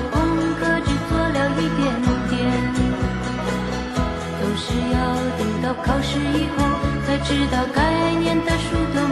功课只做了一点点。总是要等到考试以后才知道该念的书都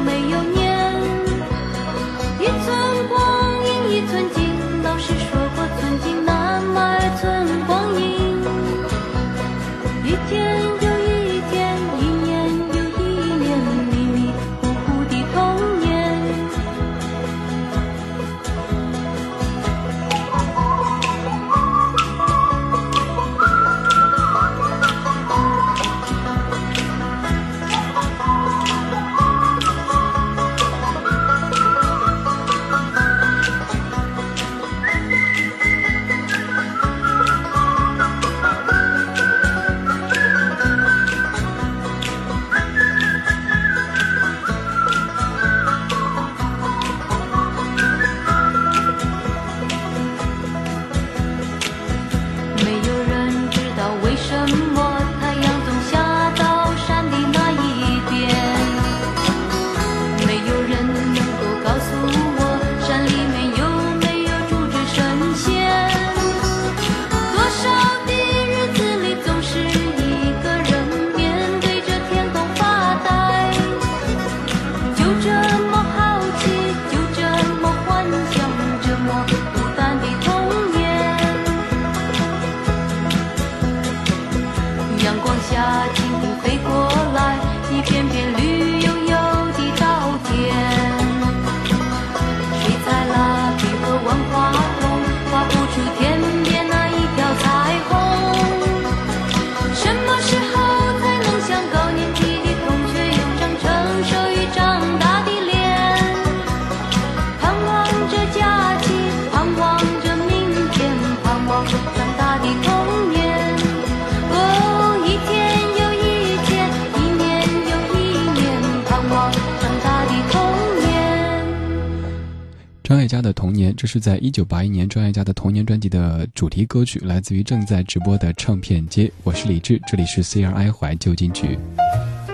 童年，这是在一九八一年张艾嘉的童年专辑的主题歌曲，来自于正在直播的唱片街。我是李志，这里是 CRI 怀旧金曲。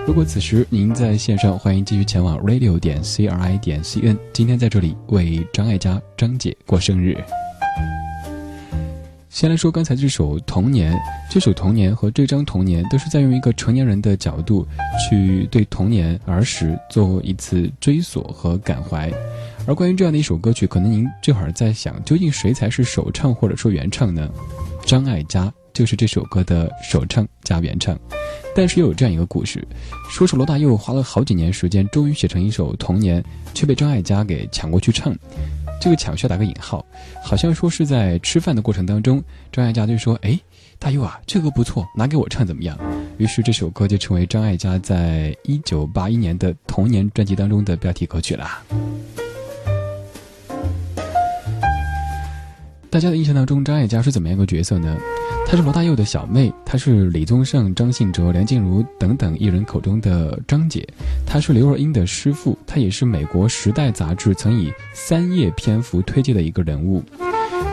如果此时您在线上，欢迎继续前往 radio 点 CRI 点 CN。今天在这里为张艾嘉张姐过生日。先来说刚才这首《童年》，这首《童年》和这张《童年》都是在用一个成年人的角度去对童年儿时做一次追索和感怀。而关于这样的一首歌曲，可能您这会儿在想，究竟谁才是首唱或者说原唱呢？张艾嘉就是这首歌的首唱加原唱。但是又有这样一个故事，说是罗大佑花了好几年时间，终于写成一首《童年》，却被张艾嘉给抢过去唱。这个抢需要打个引号，好像说是在吃饭的过程当中，张艾嘉就说：“哎，大佑啊，这个不错，拿给我唱怎么样？”于是这首歌就成为张艾嘉在一九八一年的《童年》专辑当中的标题歌曲啦。大家的印象当中，张艾嘉是怎么样一个角色呢？她是罗大佑的小妹，她是李宗盛、张信哲、梁静茹等等艺人口中的张姐，她是刘若英的师傅，她也是美国《时代》杂志曾以三页篇幅推荐的一个人物。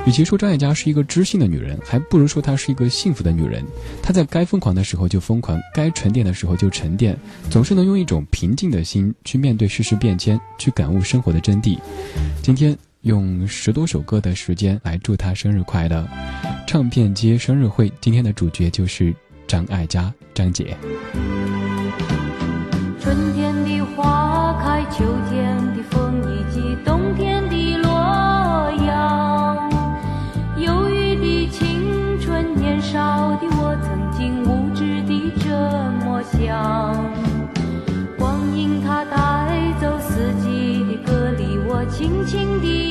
与其说张艾嘉是一个知性的女人，还不如说她是一个幸福的女人。她在该疯狂的时候就疯狂，该沉淀的时候就沉淀，总是能用一种平静的心去面对世事变迁，去感悟生活的真谛。今天用十多首歌的时间来祝他生日快乐。唱片街生日会，今天的主角就是张艾嘉，张姐。春天的花开，秋天的风，以及冬天的落阳，忧郁的青春，年。少的我曾经无知的这么想，光阴它带走四季的歌，里我轻轻地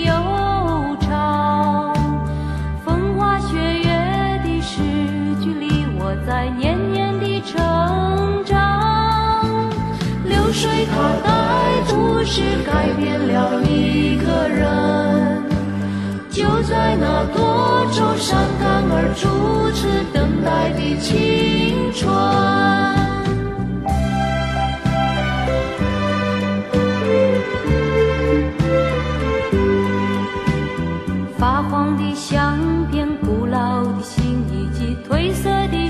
水它带故事，改变了一个人。就在那多愁善感而初次等待的青春，发黄的相片、古老的信以及褪色的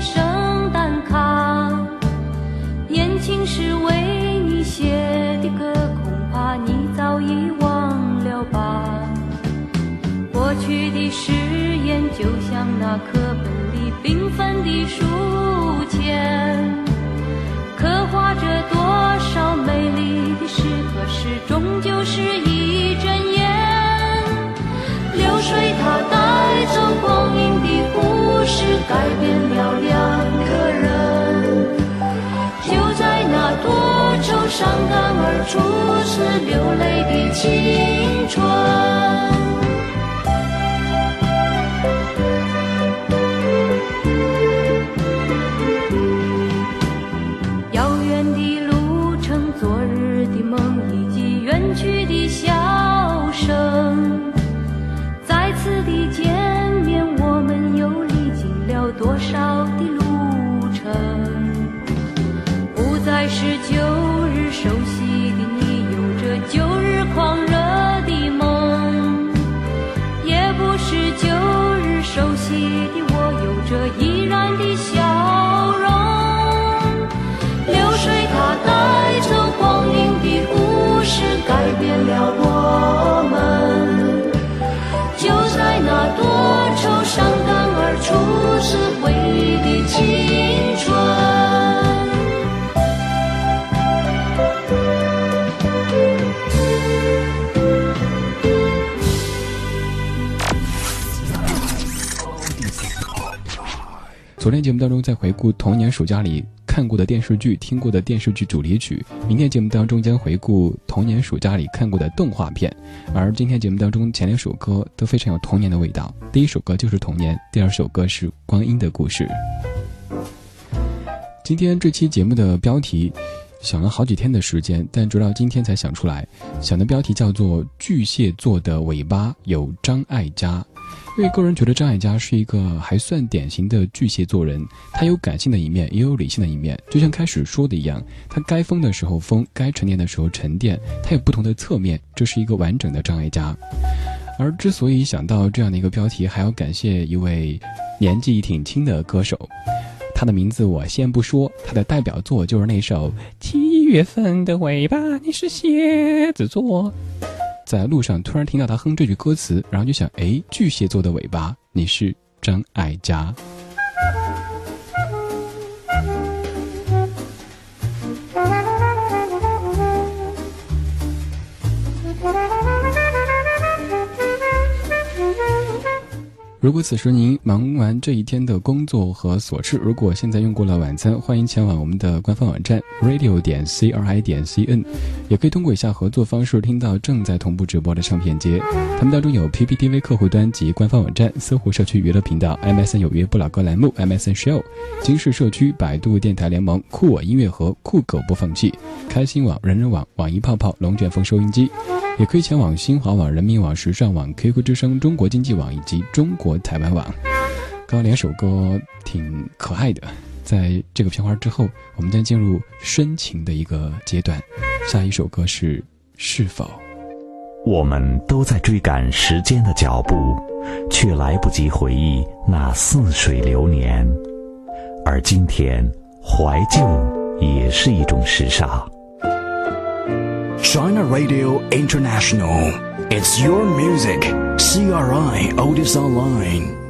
去的誓言，就像那课本里缤纷的书签，刻画着多少美丽的诗，可是终究是一阵烟。流水它带走光阴的故事，改变了两个人。就在那多愁善感而初次流泪的青春。也是旧日熟悉的你有着旧日狂热的梦也不是旧日熟悉的我有着依然的笑容。流水它带走光阴的故事改变了我。昨天节目当中在回顾童年暑假里看过的电视剧、听过的电视剧主题曲，明天节目当中将回顾童年暑假里看过的动画片。而今天节目当中前两首歌都非常有童年的味道，第一首歌就是童年，第二首歌是光阴的故事。今天这期节目的标题想了好几天的时间，但直到今天才想出来，想的标题叫做《巨蟹座的尾巴有张艾嘉》。因为个人觉得张艾嘉是一个还算典型的巨蟹座人，他有感性的一面，也有理性的一面。就像开始说的一样，他该疯的时候疯，该沉淀的时候沉淀，他有不同的侧面，这是一个完整的张艾嘉。而之所以想到这样的一个标题，还要感谢一位年纪挺轻的歌手，他的名字我先不说，他的代表作就是那首《七月份的尾巴》，你是蝎子座。在路上突然听到他哼这句歌词，然后就想：哎，巨蟹座的尾巴，你是张艾嘉。如果此时您忙完这一天的工作和琐事，如果现在用过了晚餐，欢迎前往我们的官方网站 radio 点 c r i 点 c n，也可以通过以下合作方式听到正在同步直播的唱片街。他们当中有 PPTV 客户端及官方网站、搜狐社区娱乐频道、MSN 有约不老歌栏目、MSN Show、金氏社区、百度电台联盟、酷我音乐盒、酷狗播放器、开心网、人人网、网易泡泡、龙卷风收音机。也可以前往新华网、人民网、时尚网、QQ 之声、中国经济网以及中国台湾网。刚两首歌挺可爱的。在这个片花之后，我们将进入深情的一个阶段。下一首歌是《是否》。我们都在追赶时间的脚步，却来不及回忆那似水流年。而今天，怀旧也是一种时尚。China Radio International, it's your music. CRI Otis Online.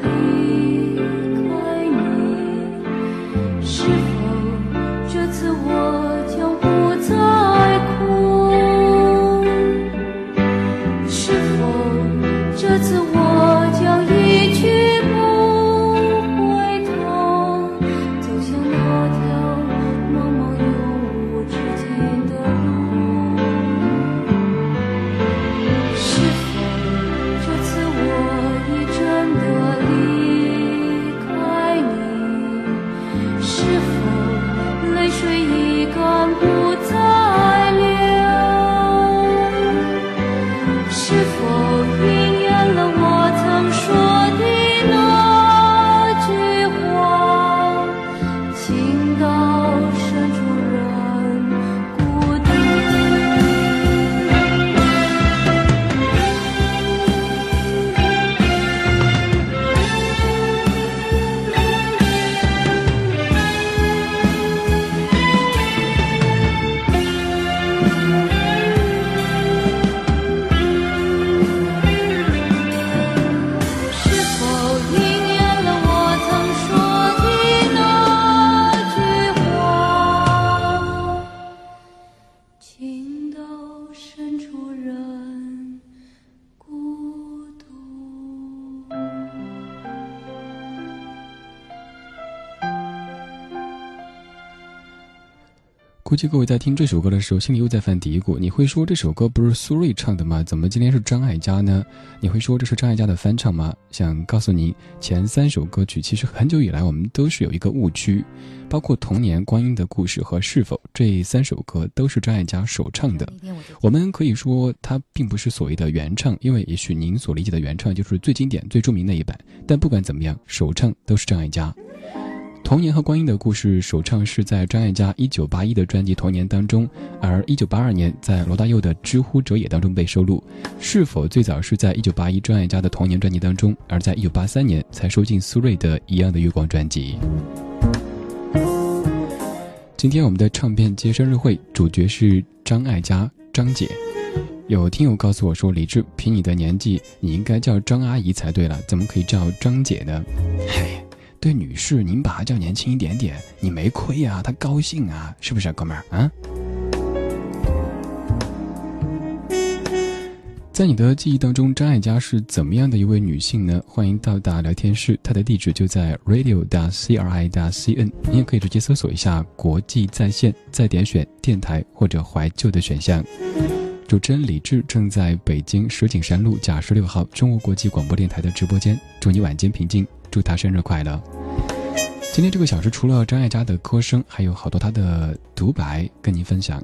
be. 估计各位在听这首歌的时候，心里又在犯嘀咕：你会说这首歌不是苏芮唱的吗？怎么今天是张艾嘉呢？你会说这是张艾嘉的翻唱吗？想告诉您，前三首歌曲其实很久以来我们都是有一个误区，包括《童年》《光阴的故事》和《是否》这三首歌都是张艾嘉首唱的。我们可以说它并不是所谓的原唱，因为也许您所理解的原唱就是最经典、最著名那一版。但不管怎么样，首唱都是张艾嘉。童年和观音的故事首唱是在张艾嘉一九八一的专辑《童年》当中，而一九八二年在罗大佑的《知乎者也》当中被收录。是否最早是在一九八一张艾嘉的《童年》专辑当中，而在一九八三年才收进苏芮的《一样的月光》专辑。今天我们的唱片接生日会主角是张艾嘉张姐。有听友告诉我说：“李志，凭你的年纪，你应该叫张阿姨才对了，怎么可以叫张姐呢？”嗨。对女士，您把她叫年轻一点点，你没亏啊，她高兴啊，是不是，哥们儿啊？在你的记忆当中，张艾嘉是怎么样的一位女性呢？欢迎到达聊天室，她的地址就在 radio 大 c r i 大 c n，你也可以直接搜索一下“国际在线”，再点选电台或者怀旧的选项。主持人李志正在北京石景山路甲十六号中国国际广播电台的直播间，祝你晚间平静，祝他生日快乐。今天这个小时除了张艾嘉的歌声，还有好多她的独白跟您分享。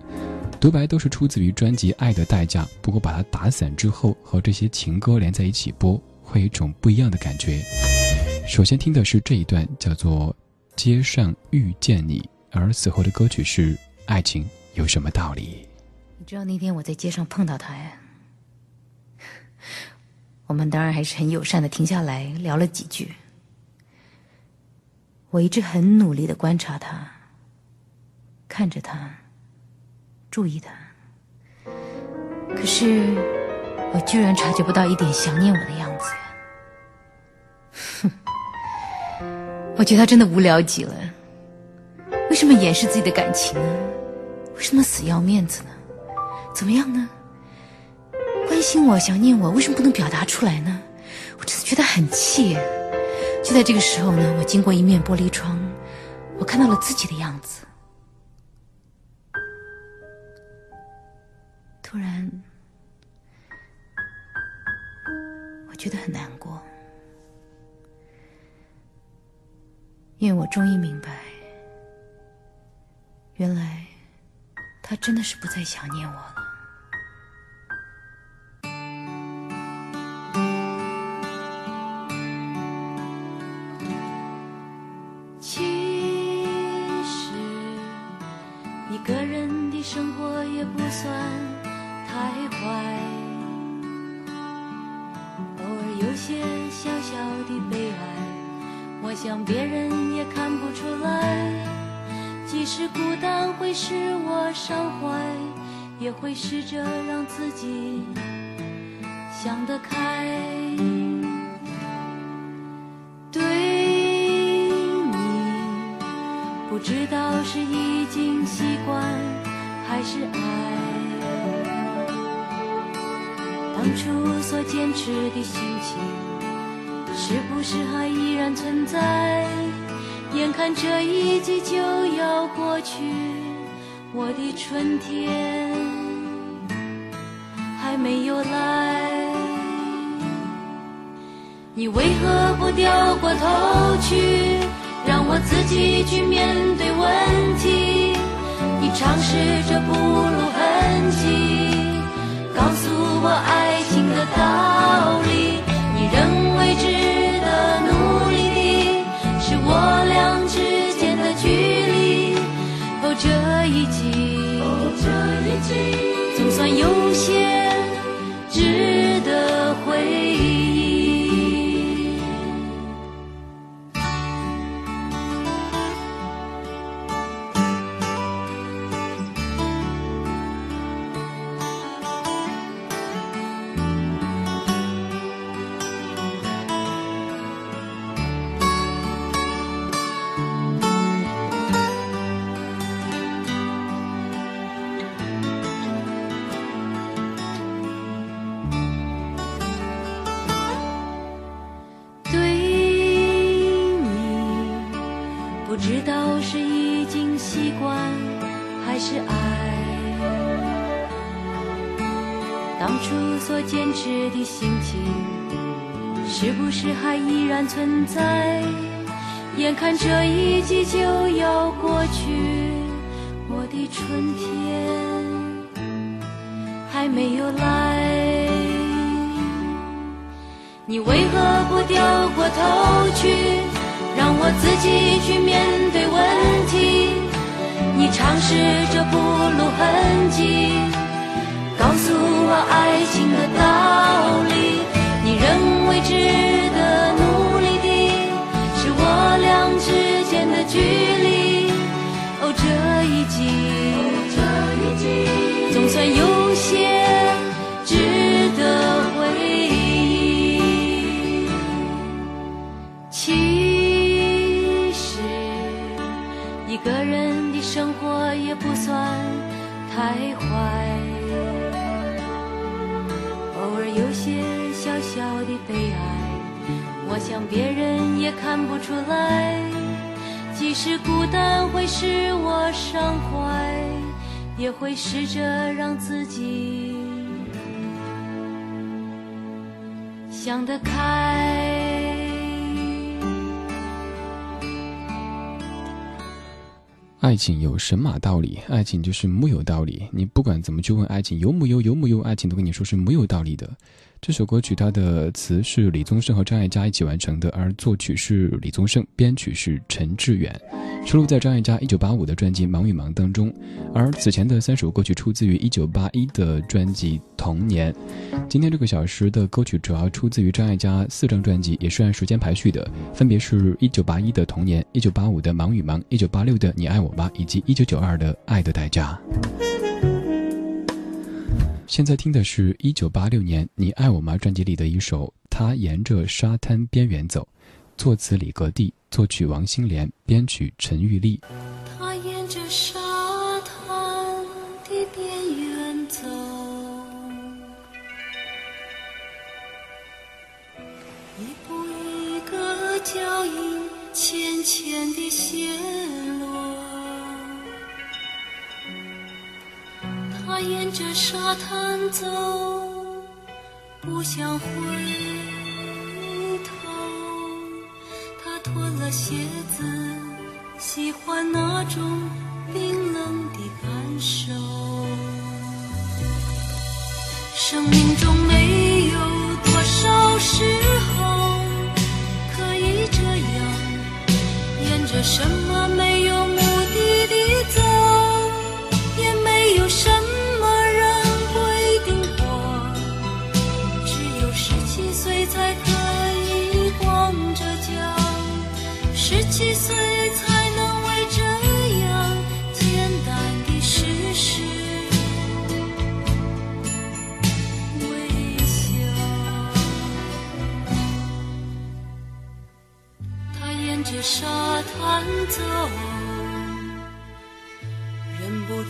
独白都是出自于专辑《爱的代价》，不过把它打散之后，和这些情歌连在一起播，会有一种不一样的感觉。首先听的是这一段，叫做《街上遇见你》，而此后的歌曲是《爱情有什么道理》。你知道那天我在街上碰到他呀，我们当然还是很友善的停下来聊了几句。我一直很努力的观察他，看着他。注意他，可是我居然察觉不到一点想念我的样子！哼，我觉得他真的无聊极了。为什么掩饰自己的感情呢？为什么死要面子呢？怎么样呢？关心我、想念我，为什么不能表达出来呢？我真的觉得很气。就在这个时候呢，我经过一面玻璃窗，我看到了自己的样子。突然，我觉得很难过，因为我终于明白，原来他真的是不再想念我了。这一季，总算有些你为何不掉过头去，让我自己去面对问题？你尝试着不露痕迹，告诉我爱情的道理。你认为值得努力的，是？我俩之间的距离，也会试着让自己想得开。爱情有神马道理，爱情就是木有道理。你不管怎么去问爱情有木有有木有，爱情都跟你说是没有道理的。这首歌曲它的词是李宗盛和张艾嘉一起完成的，而作曲是李宗盛，编曲是陈志远，收录在张艾嘉一九八五的专辑《忙与忙》当中。而此前的三首歌曲出自于一九八一的专辑《童年》。今天这个小时的歌曲主要出自于张艾嘉四张专辑，也是按时间排序的，分别是一九八一的《童年》、一九八五的《忙与忙》、一九八六的《你爱我吗》以及一九九二的《爱的代价》。现在听的是一九八六年《你爱我吗》专辑里的一首《他沿着沙滩边缘走》，作词李格弟，作曲王心莲，编曲陈玉丽。他沿着沙滩的边缘走，一步一个脚印，浅浅的陷他沿着沙滩走，不想回头。他脱了鞋子，喜欢那种冰冷的感受。生命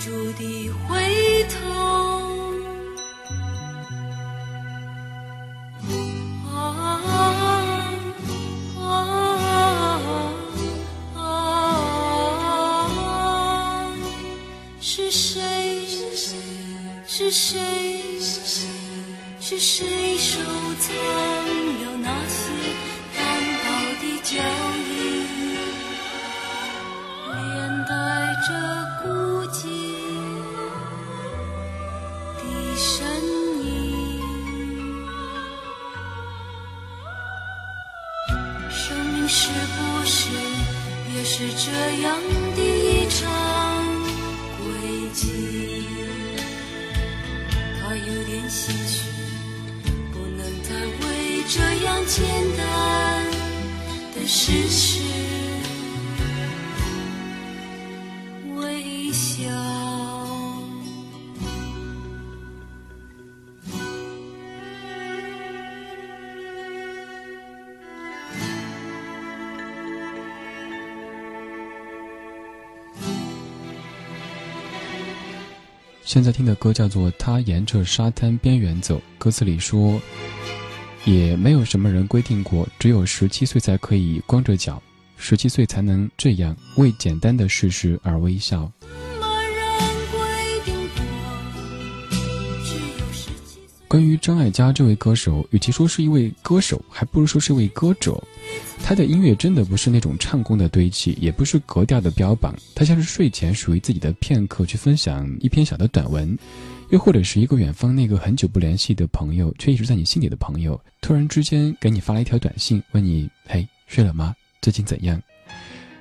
住地回头。啊啊啊！是谁？是谁？是谁收藏了那些单薄的脚印，连带着孤现在听的歌叫做《他沿着沙滩边缘走》，歌词里说，也没有什么人规定过，只有十七岁才可以光着脚，十七岁才能这样为简单的事实而微笑。关于张艾嘉这位歌手，与其说是一位歌手，还不如说是一位歌者。他的音乐真的不是那种唱功的堆砌，也不是格调的标榜，他像是睡前属于自己的片刻去分享一篇小的短文，又或者是一个远方那个很久不联系的朋友，却一直在你心里的朋友，突然之间给你发了一条短信，问你：“嘿，睡了吗？最近怎样？”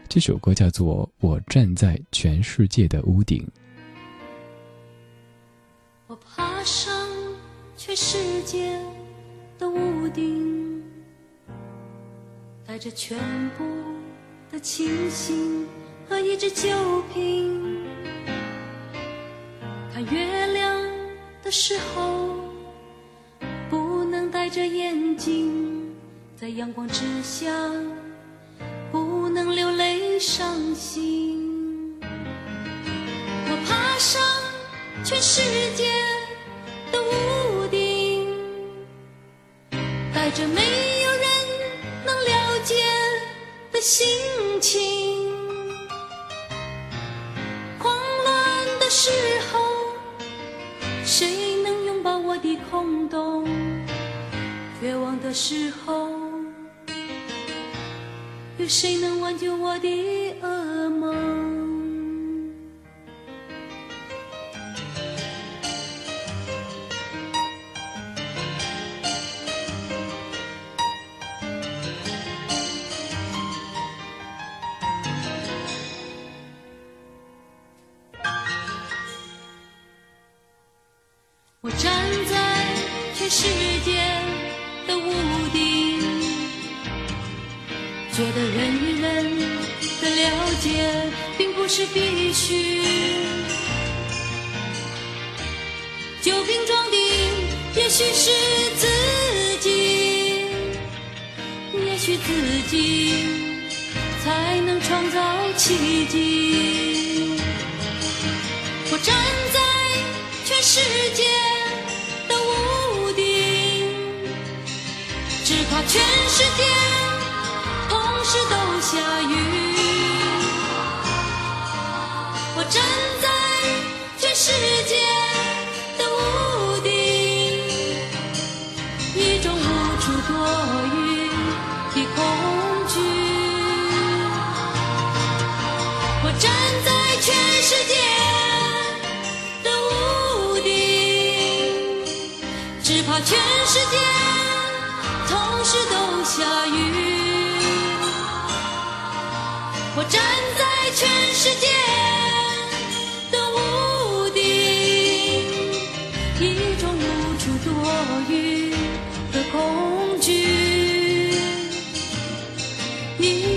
这首歌叫做《我站在全世界的屋顶》。我爬上全世界的屋顶，带着全部的清醒和一只酒瓶。看月亮的时候，不能戴着眼镜，在阳光之下，不能流泪伤心。我爬上全世界的屋顶，带着美心情。慌乱的时候，谁能拥抱我的空洞？绝望的时候，有谁能挽救我的噩梦？觉得人与人的了解并不是必须。酒瓶装的，也许是自己，也许自己才能创造奇迹。我站在全世界的屋顶，只怕全世界时都下雨。我站在全世界的屋顶，一种无处躲雨的恐惧。我站在全世界的屋顶，只怕全世界同时都下雨。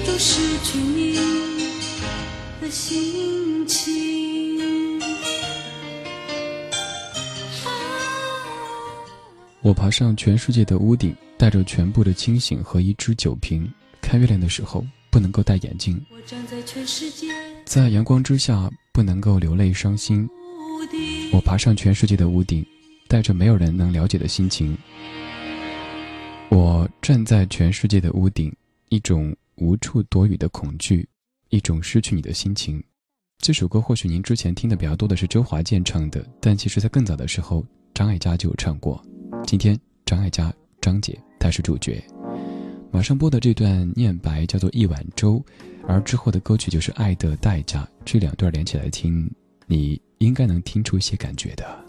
一种失去你的心情。我爬上全世界的屋顶，带着全部的清醒和一只酒瓶。看月亮的时候不能够戴眼镜，在阳光之下不能够流泪伤心。我爬上全世界的屋顶，带着没有人能了解的心情。我站在全世界的屋顶，一种无处躲雨的恐惧，一种失去你的心情。这首歌或许您之前听的比较多的是周华健唱的，但其实在更早的时候，张艾嘉就有唱过。今天张艾嘉张姐她是主角。马上播的这段念白叫做一碗粥，而之后的歌曲就是《爱的代价》。这两段连起来听，你应该能听出一些感觉的。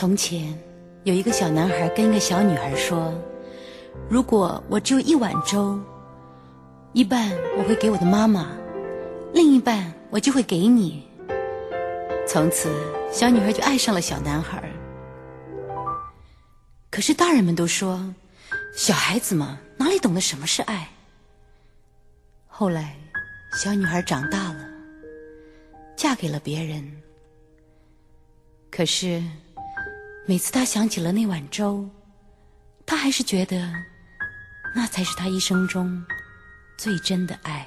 从前有一个小男孩跟一个小女孩说：“如果我只有一碗粥，一半我会给我的妈妈，另一半我就会给你。”从此，小女孩就爱上了小男孩。可是大人们都说，小孩子嘛，哪里懂得什么是爱？后来，小女孩长大了，嫁给了别人。可是，每次他想起了那碗粥，他还是觉得，那才是他一生中最真的爱。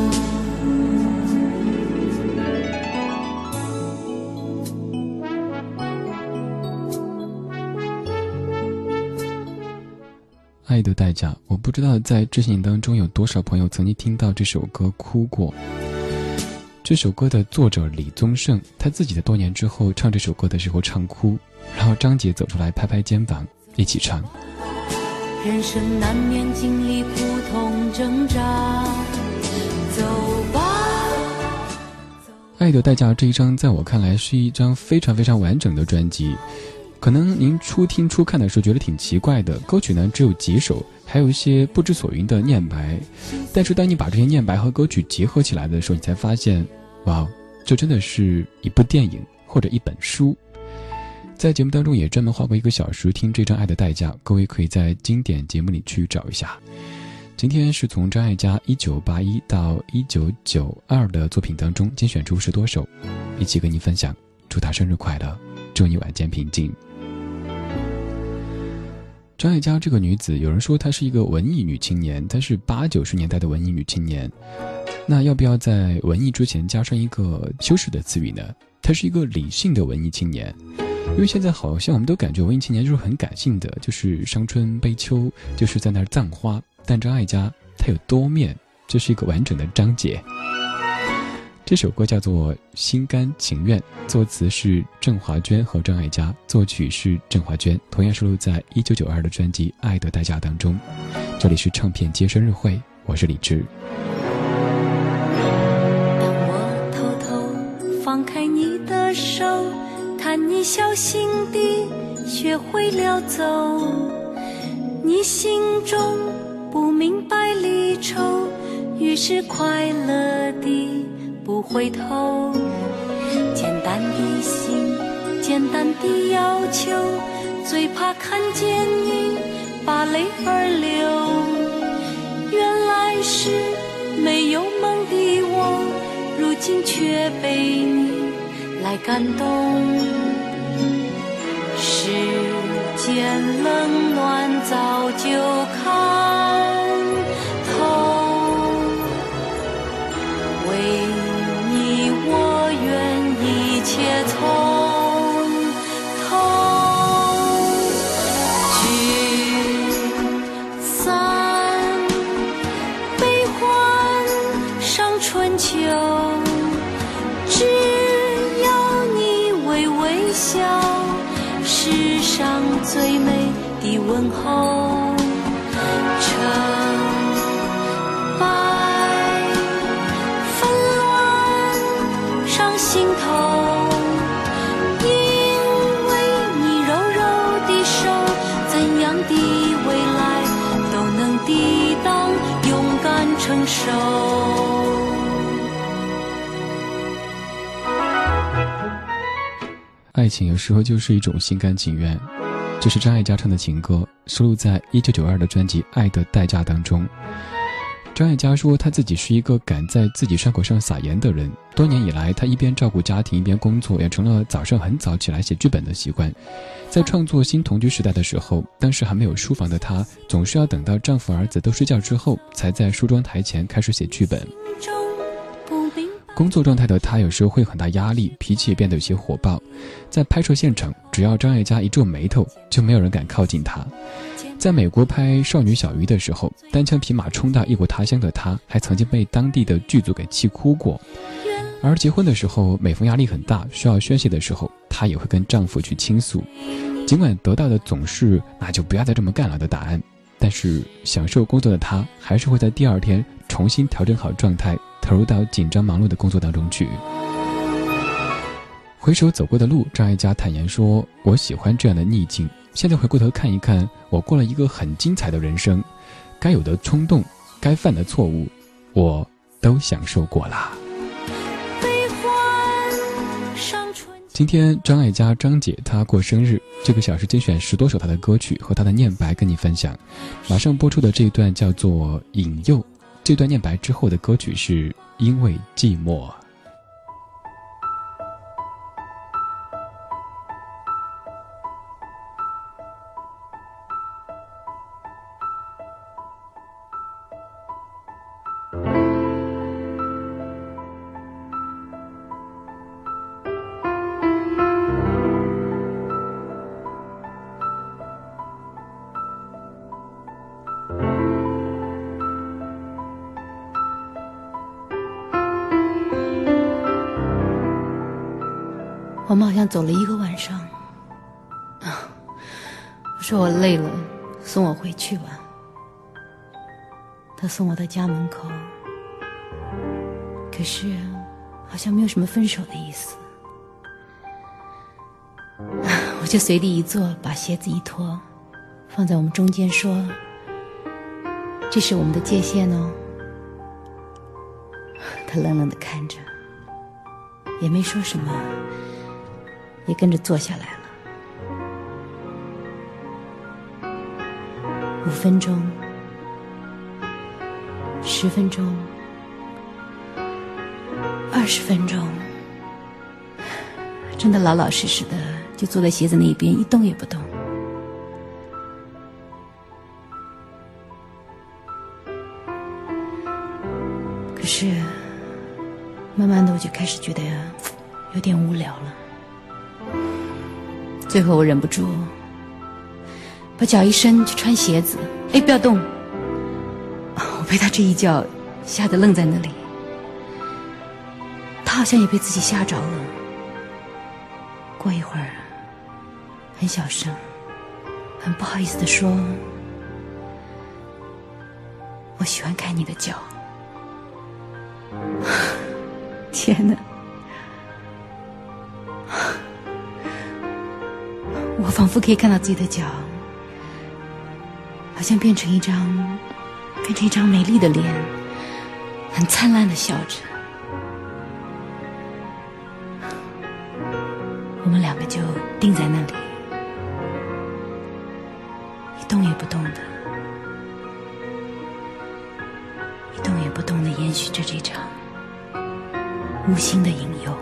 爱的代价，我不知道在这些年当中有多少朋友曾经听到这首歌哭过。这首歌的作者李宗盛，他自己的多年之后唱这首歌的时候唱哭，然后张杰走出来拍拍肩膀一起唱。人生难免经历苦痛挣扎，走吧。爱的代价这一张，在我看来是一张非常非常完整的专辑。可能您初听初看的时候觉得挺奇怪的，歌曲呢只有几首，还有一些不知所云的念白。但是当你把这些念白和歌曲结合起来的时候，你才发现，哇，这真的是一部电影或者一本书。在节目当中也专门花过一个小时听这张《爱的代价》，各位可以在经典节目里去找一下。今天是从张艾嘉一九八一到一九九二的作品当中精选出十多首，一起跟您分享。祝他生日快乐，祝你晚间平静。张艾嘉这个女子，有人说她是一个文艺女青年，她是八九十年代的文艺女青年。那要不要在文艺之前加上一个修饰的词语呢？她是一个理性的文艺青年，因为现在好像我们都感觉文艺青年就是很感性的，就是伤春悲秋，就是在那儿葬花。但张艾嘉她有多面，这是一个完整的章节。这首歌叫做《心甘情愿》，作词是郑华娟和张艾嘉，作曲是郑华娟，同样收录在一九九二的专辑《爱的代价》当中。这里是唱片接生日会，我是李志。当我偷偷放开你的手，看你小心地学会了走，你心中不明白离愁，于是快乐地。不回头，简单的心，简单的要求，最怕看见你把泪儿流。原来是没有梦的我，如今却被你来感动。世间冷暖早就看情有时候就是一种心甘情愿。这是张艾嘉唱的情歌，收录在一九九二的专辑《爱的代价》当中。张艾嘉说，他自己是一个敢在自己伤口上撒盐的人。多年以来，他一边照顾家庭，一边工作，养成了早上很早起来写剧本的习惯。在创作《新同居时代》的时候，当时还没有书房的她，总是要等到丈夫儿子都睡觉之后，才在梳妆台前开始写剧本。工作状态的她有时候会很大压力，脾气也变得有些火爆。在拍摄现场，只要张艾嘉一皱眉头，就没有人敢靠近她。在美国拍《少女小鱼》的时候，单枪匹马冲到异国他乡的她，还曾经被当地的剧组给气哭过。而结婚的时候，每逢压力很大，需要宣泄的时候，她也会跟丈夫去倾诉。尽管得到的总是“那就不要再这么干了”的答案，但是享受工作的她，还是会在第二天重新调整好状态，投入到紧张忙碌的工作当中去。回首走过的路，张艾嘉坦言说：“我喜欢这样的逆境。”现在回过头看一看，我过了一个很精彩的人生，该有的冲动，该犯的错误，我都享受过了。今天张艾嘉张姐她过生日，这个小时精选十多首她的歌曲和她的念白跟你分享。马上播出的这一段叫做《引诱》，这段念白之后的歌曲是因为寂寞。说我累了，送我回去吧。他送我到家门口，可是好像没有什么分手的意思。我就随地一坐，把鞋子一脱，放在我们中间，说：“这是我们的界限哦。”他冷冷的看着，也没说什么。也跟着坐下来了。五分钟，十分钟，二十分钟，真的老老实实的就坐在鞋子那一边，一动也不动。可是，慢慢的我就开始觉得有点无聊了。最后我忍不住，把脚一伸去穿鞋子。哎，不要动！我被他这一叫吓得愣在那里。他好像也被自己吓着了。过一会儿，很小声、很不好意思的说：“我喜欢看你的脚。”天哪！我仿佛可以看到自己的脚，好像变成一张，变成一张美丽的脸，很灿烂的笑着。我们两个就定在那里，一动也不动的，一动也不动的延续着这场无心的引诱。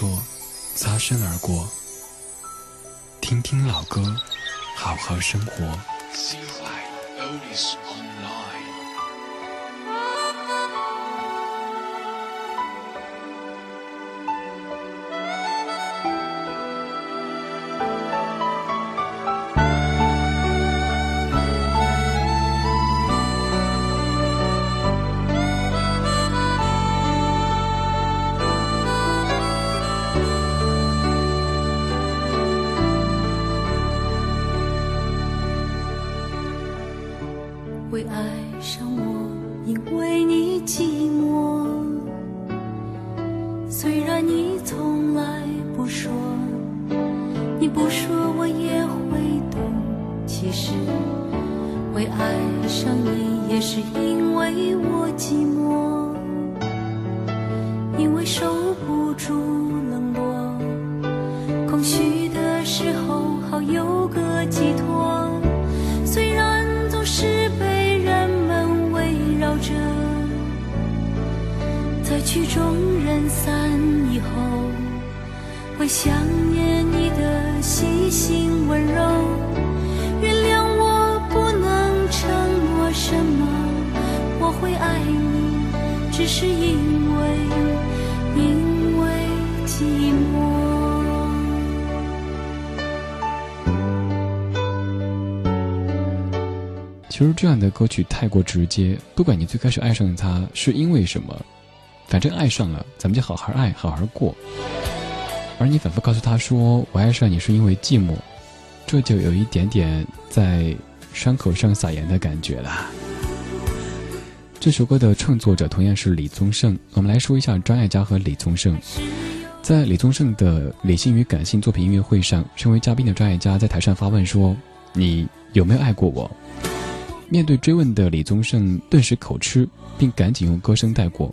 作，擦身而过。听听老歌，好好生活。样的歌曲太过直接，不管你最开始爱上他是因为什么，反正爱上了，咱们就好好爱，好好过。而你反复告诉他说“我爱上你是因为寂寞”，这就有一点点在伤口上撒盐的感觉了。这首歌的创作者同样是李宗盛，我们来说一下张艾嘉和李宗盛。在李宗盛的理性与感性作品音乐会上，身为嘉宾的张艾嘉在台上发问说：“你有没有爱过我？”面对追问的李宗盛顿时口吃，并赶紧用歌声带过。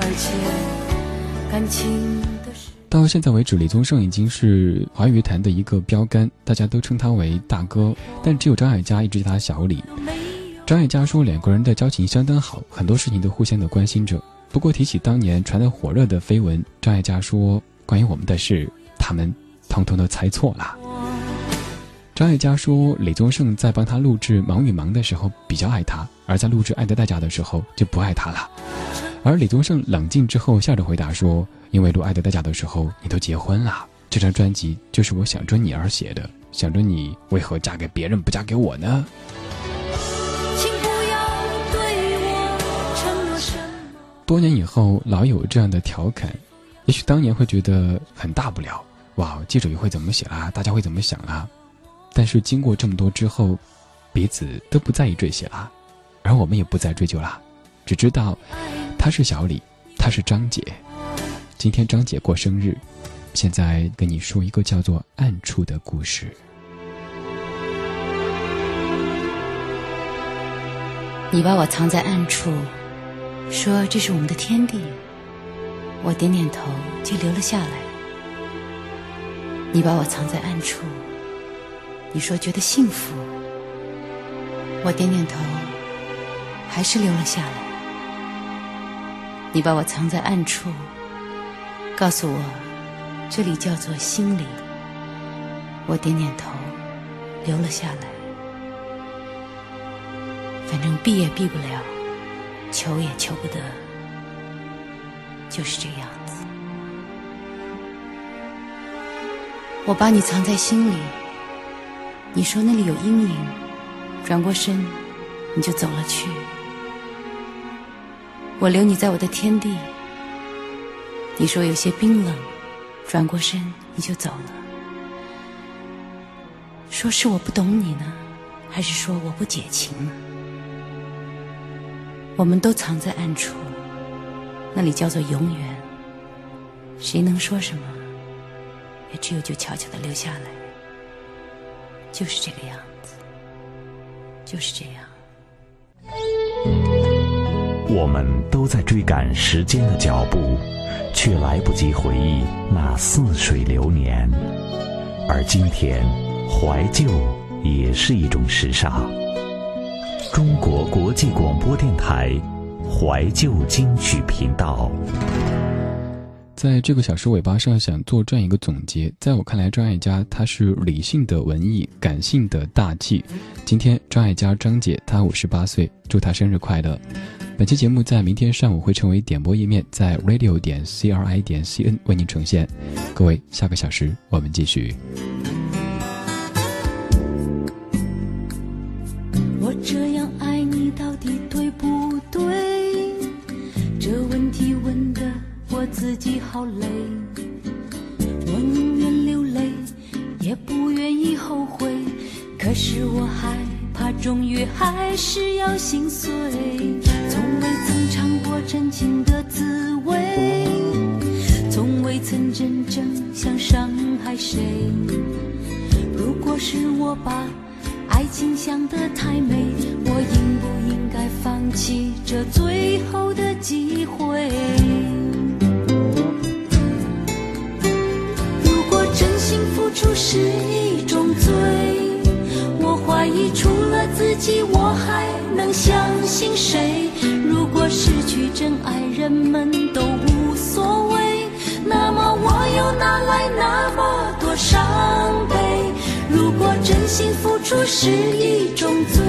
而且感情的事到现在为止，李宗盛已经是华语坛的一个标杆，大家都称他为大哥，但只有张艾嘉一直叫他小李。张艾嘉说，两个人的交情相当好，很多事情都互相的关心着。不过提起当年传得火热的绯闻，张艾嘉说，关于我们的事，他们通通都猜错了。张艾嘉说，李宗盛在帮他录制《忙与忙》的时候比较爱他，而在录制《爱的代价》的时候就不爱他了。而李宗盛冷静之后笑着回答说：“因为录《爱的代价》的时候你都结婚了，这张专辑就是我想着你而写的，想着你为何嫁给别人不嫁给我呢？”多年以后，老有这样的调侃，也许当年会觉得很大不了，哇，记者会怎么写啦，大家会怎么想啦？但是经过这么多之后，彼此都不在意这些啦，而我们也不再追究啦，只知道他是小李，她是张姐。今天张姐过生日，现在跟你说一个叫做《暗处》的故事。你把我藏在暗处，说这是我们的天地，我点点头就留了下来。你把我藏在暗处，你说觉得幸福，我点点头，还是留了下来。你把我藏在暗处，告诉我这里叫做心里，我点点头，留了下来。反正避也避不了，求也求不得，就是这样子。我把你藏在心里，你说那里有阴影，转过身你就走了去。我留你在我的天地，你说有些冰冷，转过身你就走了。说是我不懂你呢，还是说我不解情呢？我们都藏在暗处，那里叫做永远。谁能说什么？也只有就悄悄的留下来，就是这个样子，就是这样。我们都在追赶时间的脚步，却来不及回忆那似水流年。而今天，怀旧也是一种时尚。中国国际广播电台怀旧金曲频道。在这个小时尾巴上，想做这样一个总结。在我看来，张艾嘉她是理性的文艺，感性的大气。今天张艾嘉张姐她五十八岁，祝她生日快乐。本期节目在明天上午会成为点播页面，在 radio 点 c r i 点 c n 为您呈现。各位，下个小时我们继续。好累。我宁愿流泪，也不愿意后悔。可是我害怕，终于还是要心碎。从未曾尝过真情的滋味，从未曾真正想伤害谁。如果是我把爱情想得太美，我应不应该放弃这最后的机会？付出是一种罪，我怀疑除了自己，我还能相信谁？如果失去真爱，人们都无所谓，那么我又哪来那么多伤悲？如果真心付出是一种罪，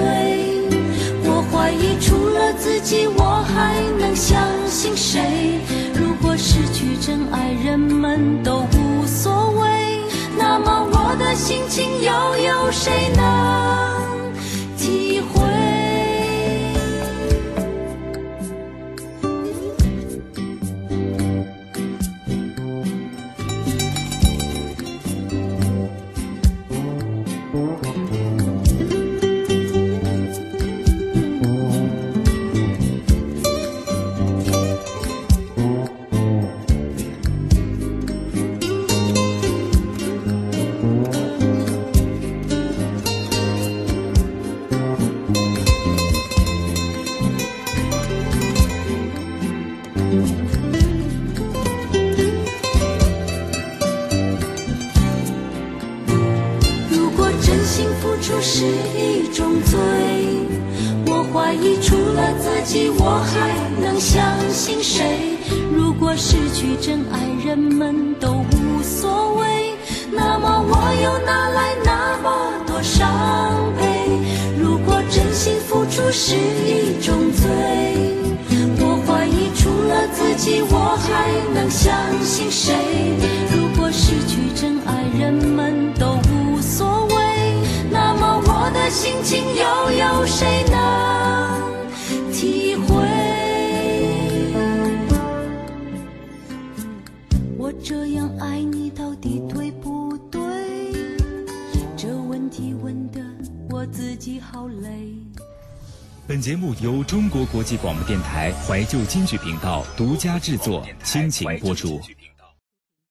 我怀疑除了自己，我还能相信谁？如果失去真爱，人们都，那么我的心情又有谁能广播电台怀旧金曲频道独家制作，倾情播出。